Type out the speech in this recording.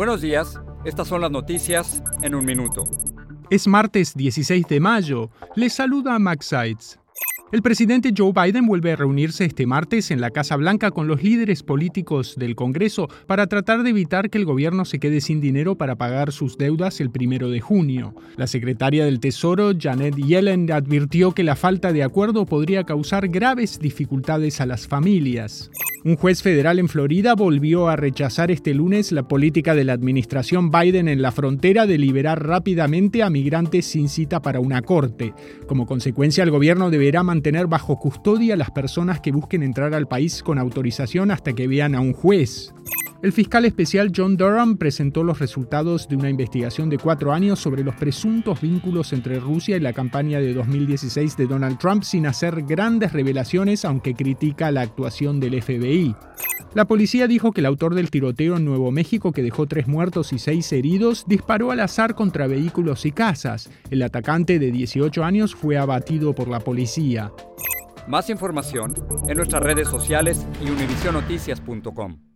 Buenos días, estas son las noticias en un minuto. Es martes 16 de mayo. Les saluda Max Seitz. El presidente Joe Biden vuelve a reunirse este martes en la Casa Blanca con los líderes políticos del Congreso para tratar de evitar que el gobierno se quede sin dinero para pagar sus deudas el primero de junio. La secretaria del Tesoro, Janet Yellen, advirtió que la falta de acuerdo podría causar graves dificultades a las familias. Un juez federal en Florida volvió a rechazar este lunes la política de la administración Biden en la frontera de liberar rápidamente a migrantes sin cita para una corte. Como consecuencia, el gobierno deberá mantener bajo custodia a las personas que busquen entrar al país con autorización hasta que vean a un juez. El fiscal especial John Durham presentó los resultados de una investigación de cuatro años sobre los presuntos vínculos entre Rusia y la campaña de 2016 de Donald Trump sin hacer grandes revelaciones, aunque critica la actuación del FBI. La policía dijo que el autor del tiroteo en Nuevo México, que dejó tres muertos y seis heridos, disparó al azar contra vehículos y casas. El atacante de 18 años fue abatido por la policía. Más información en nuestras redes sociales y univisionoticias.com.